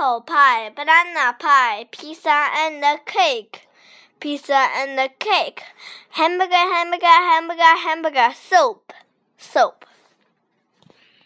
apple pie, banana pie, pizza and a cake, pizza and a cake, hamburger, hamburger, hamburger, hamburger, soap, soap.